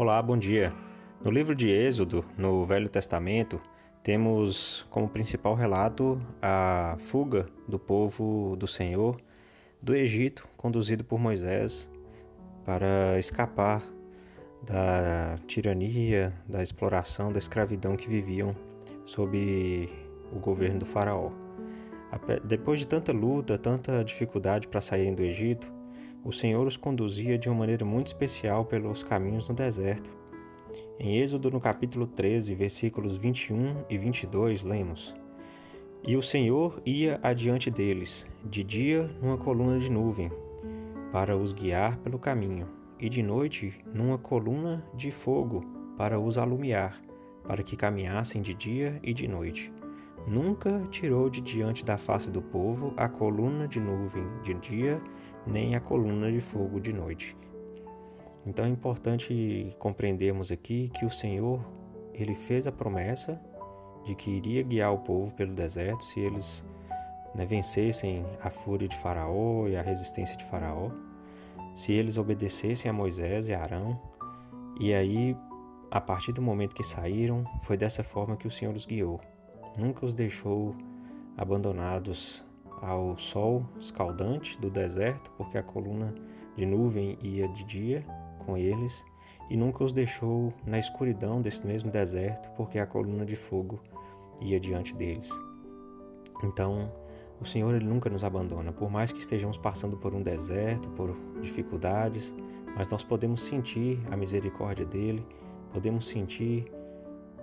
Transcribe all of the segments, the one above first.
Olá, bom dia. No livro de Êxodo, no Velho Testamento, temos como principal relato a fuga do povo do Senhor do Egito, conduzido por Moisés para escapar da tirania, da exploração, da escravidão que viviam sob o governo do Faraó. Depois de tanta luta, tanta dificuldade para saírem do Egito, o Senhor os conduzia de uma maneira muito especial pelos caminhos no deserto. Em Êxodo, no capítulo 13, versículos 21 e 22, lemos: E o Senhor ia adiante deles, de dia numa coluna de nuvem, para os guiar pelo caminho, e de noite numa coluna de fogo, para os alumiar, para que caminhassem de dia e de noite. Nunca tirou de diante da face do povo a coluna de nuvem de dia, nem a coluna de fogo de noite. Então é importante compreendermos aqui que o Senhor, ele fez a promessa de que iria guiar o povo pelo deserto se eles né, vencessem a fúria de Faraó e a resistência de Faraó, se eles obedecessem a Moisés e a Arão. E aí, a partir do momento que saíram, foi dessa forma que o Senhor os guiou nunca os deixou abandonados ao sol escaldante do deserto, porque a coluna de nuvem ia de dia com eles, e nunca os deixou na escuridão desse mesmo deserto, porque a coluna de fogo ia diante deles. Então, o Senhor ele nunca nos abandona, por mais que estejamos passando por um deserto, por dificuldades, mas nós podemos sentir a misericórdia dele, podemos sentir,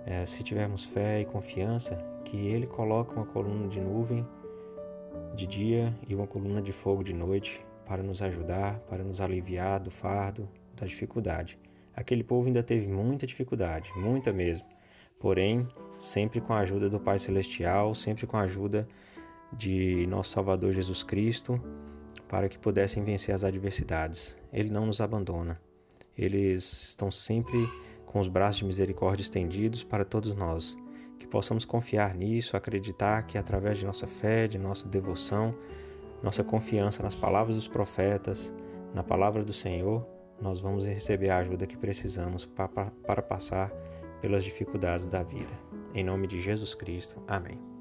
é, se tivermos fé e confiança, que ele coloca uma coluna de nuvem de dia e uma coluna de fogo de noite para nos ajudar, para nos aliviar do fardo, da dificuldade. Aquele povo ainda teve muita dificuldade, muita mesmo. Porém, sempre com a ajuda do Pai Celestial, sempre com a ajuda de nosso Salvador Jesus Cristo, para que pudessem vencer as adversidades. Ele não nos abandona. Eles estão sempre com os braços de misericórdia estendidos para todos nós que possamos confiar nisso, acreditar que através de nossa fé, de nossa devoção, nossa confiança nas palavras dos profetas, na palavra do Senhor, nós vamos receber a ajuda que precisamos para, para passar pelas dificuldades da vida. Em nome de Jesus Cristo. Amém.